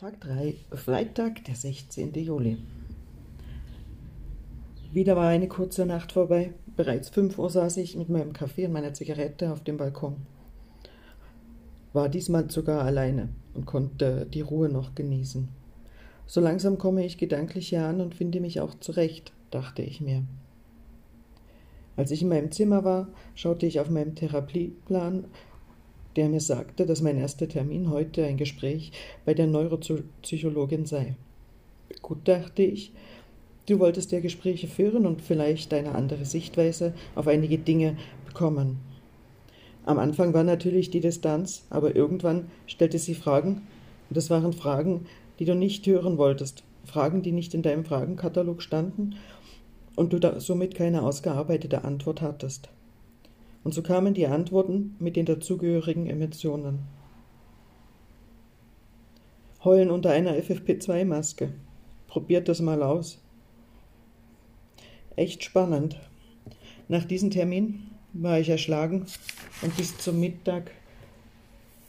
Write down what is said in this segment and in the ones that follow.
Tag 3, Freitag, der 16. Juli. Wieder war eine kurze Nacht vorbei. Bereits 5 Uhr saß ich mit meinem Kaffee und meiner Zigarette auf dem Balkon. War diesmal sogar alleine und konnte die Ruhe noch genießen. So langsam komme ich gedanklich hier an und finde mich auch zurecht, dachte ich mir. Als ich in meinem Zimmer war, schaute ich auf meinem Therapieplan der mir sagte, dass mein erster Termin heute ein Gespräch bei der Neuropsychologin sei. Gut, dachte ich, du wolltest ja Gespräche führen und vielleicht eine andere Sichtweise auf einige Dinge bekommen. Am Anfang war natürlich die Distanz, aber irgendwann stellte sie Fragen, und das waren Fragen, die du nicht hören wolltest, Fragen, die nicht in deinem Fragenkatalog standen und du somit keine ausgearbeitete Antwort hattest. Und so kamen die Antworten mit den dazugehörigen Emotionen. Heulen unter einer FFP2-Maske. Probiert das mal aus. Echt spannend. Nach diesem Termin war ich erschlagen und bis zum Mittag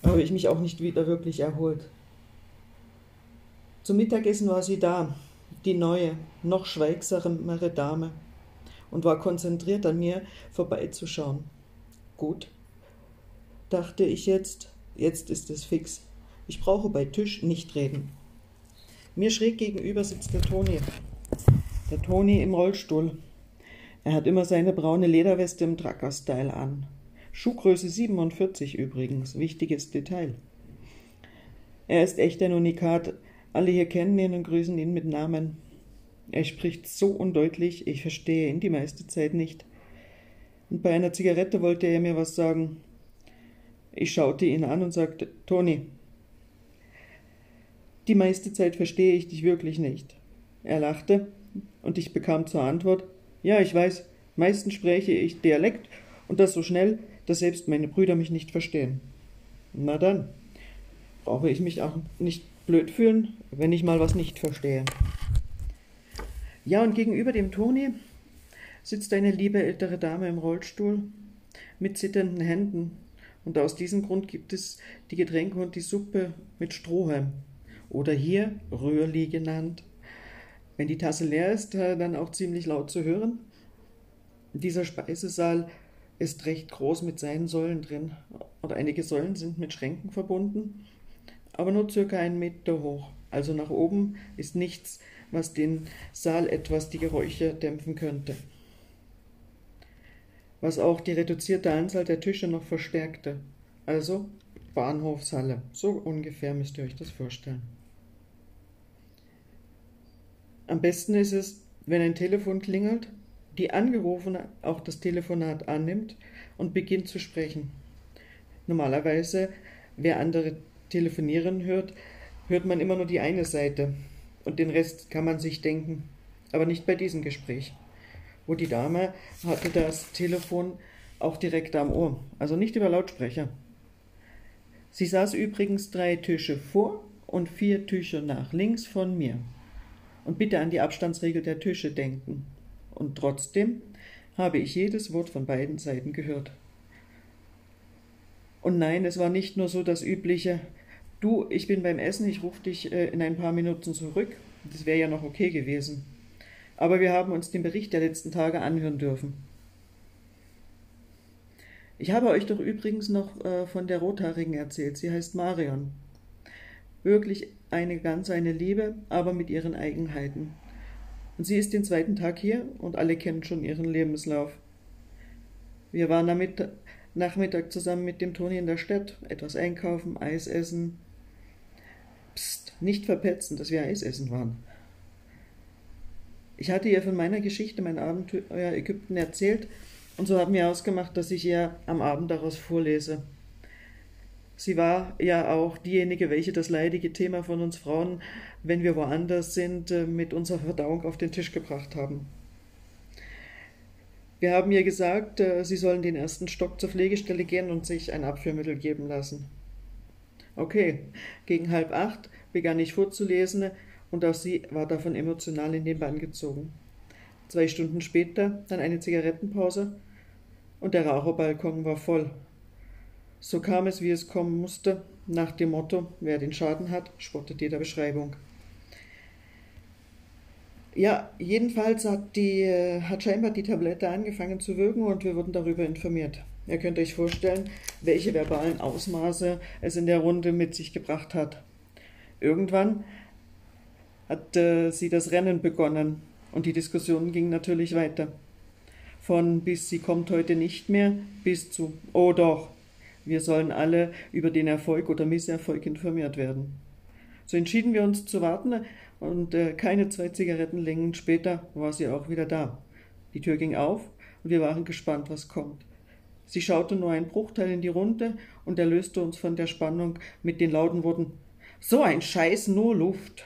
habe ich mich auch nicht wieder wirklich erholt. Zum Mittagessen war sie da, die neue, noch schweigsamere Dame, und war konzentriert an mir vorbeizuschauen. Gut, dachte ich jetzt, jetzt ist es fix. Ich brauche bei Tisch nicht reden. Mir schräg gegenüber sitzt der Toni. Der Toni im Rollstuhl. Er hat immer seine braune Lederweste im Trucker-Style an. Schuhgröße 47 übrigens, wichtiges Detail. Er ist echt ein Unikat. Alle hier kennen ihn und grüßen ihn mit Namen. Er spricht so undeutlich, ich verstehe ihn die meiste Zeit nicht und bei einer Zigarette wollte er mir was sagen. Ich schaute ihn an und sagte, Toni, die meiste Zeit verstehe ich dich wirklich nicht. Er lachte und ich bekam zur Antwort, ja, ich weiß, meistens spreche ich Dialekt und das so schnell, dass selbst meine Brüder mich nicht verstehen. Na dann, brauche ich mich auch nicht blöd fühlen, wenn ich mal was nicht verstehe. Ja, und gegenüber dem Toni sitzt eine liebe ältere Dame im Rollstuhl mit zitternden Händen, und aus diesem Grund gibt es die Getränke und die Suppe mit Strohhalm oder hier Röhrli genannt. Wenn die Tasse leer ist, äh, dann auch ziemlich laut zu hören. Dieser Speisesaal ist recht groß mit seinen Säulen drin und einige Säulen sind mit Schränken verbunden, aber nur circa einen Meter hoch. Also nach oben ist nichts, was den Saal etwas die Geräusche dämpfen könnte was auch die reduzierte Anzahl der Tische noch verstärkte. Also Bahnhofshalle. So ungefähr müsst ihr euch das vorstellen. Am besten ist es, wenn ein Telefon klingelt, die Angerufene auch das Telefonat annimmt und beginnt zu sprechen. Normalerweise, wer andere telefonieren hört, hört man immer nur die eine Seite und den Rest kann man sich denken, aber nicht bei diesem Gespräch wo die Dame hatte das Telefon auch direkt am Ohr, also nicht über Lautsprecher. Sie saß übrigens drei Tische vor und vier Tische nach links von mir. Und bitte an die Abstandsregel der Tische denken. Und trotzdem habe ich jedes Wort von beiden Seiten gehört. Und nein, es war nicht nur so das übliche, du, ich bin beim Essen, ich rufe dich äh, in ein paar Minuten zurück. Das wäre ja noch okay gewesen aber wir haben uns den Bericht der letzten Tage anhören dürfen. Ich habe euch doch übrigens noch äh, von der Rothaarigen erzählt. Sie heißt Marion. Wirklich eine ganz eine Liebe, aber mit ihren Eigenheiten. Und sie ist den zweiten Tag hier und alle kennen schon ihren Lebenslauf. Wir waren am Nachmittag zusammen mit dem Toni in der Stadt, etwas einkaufen, Eis essen. Psst, nicht verpetzen, dass wir Eis essen waren. Ich hatte ihr von meiner Geschichte, mein Abenteuer Ägypten erzählt und so haben wir ausgemacht, dass ich ihr am Abend daraus vorlese. Sie war ja auch diejenige, welche das leidige Thema von uns Frauen, wenn wir woanders sind, äh, mit unserer Verdauung auf den Tisch gebracht haben. Wir haben ihr gesagt, äh, sie sollen den ersten Stock zur Pflegestelle gehen und sich ein Abführmittel geben lassen. Okay, gegen halb acht begann ich vorzulesen, und auch sie war davon emotional in den Bann gezogen. Zwei Stunden später dann eine Zigarettenpause und der Raucherbalkon war voll. So kam es, wie es kommen musste, nach dem Motto, wer den Schaden hat, spottet jeder Beschreibung. Ja, jedenfalls hat, die, hat scheinbar die Tablette angefangen zu wirken und wir wurden darüber informiert. Ihr könnt euch vorstellen, welche verbalen Ausmaße es in der Runde mit sich gebracht hat. Irgendwann hat äh, sie das Rennen begonnen und die Diskussion ging natürlich weiter. Von bis sie kommt heute nicht mehr bis zu oh doch, wir sollen alle über den Erfolg oder Misserfolg informiert werden. So entschieden wir uns zu warten und äh, keine zwei Zigarettenlängen später war sie auch wieder da. Die Tür ging auf und wir waren gespannt, was kommt. Sie schaute nur einen Bruchteil in die Runde und erlöste uns von der Spannung mit den lauten Worten So ein Scheiß, nur Luft.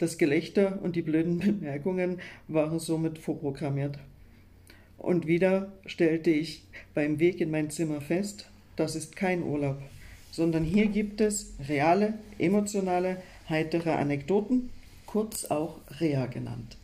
Das Gelächter und die blöden Bemerkungen waren somit vorprogrammiert. Und wieder stellte ich beim Weg in mein Zimmer fest, das ist kein Urlaub, sondern hier gibt es reale, emotionale, heitere Anekdoten, kurz auch Rea genannt.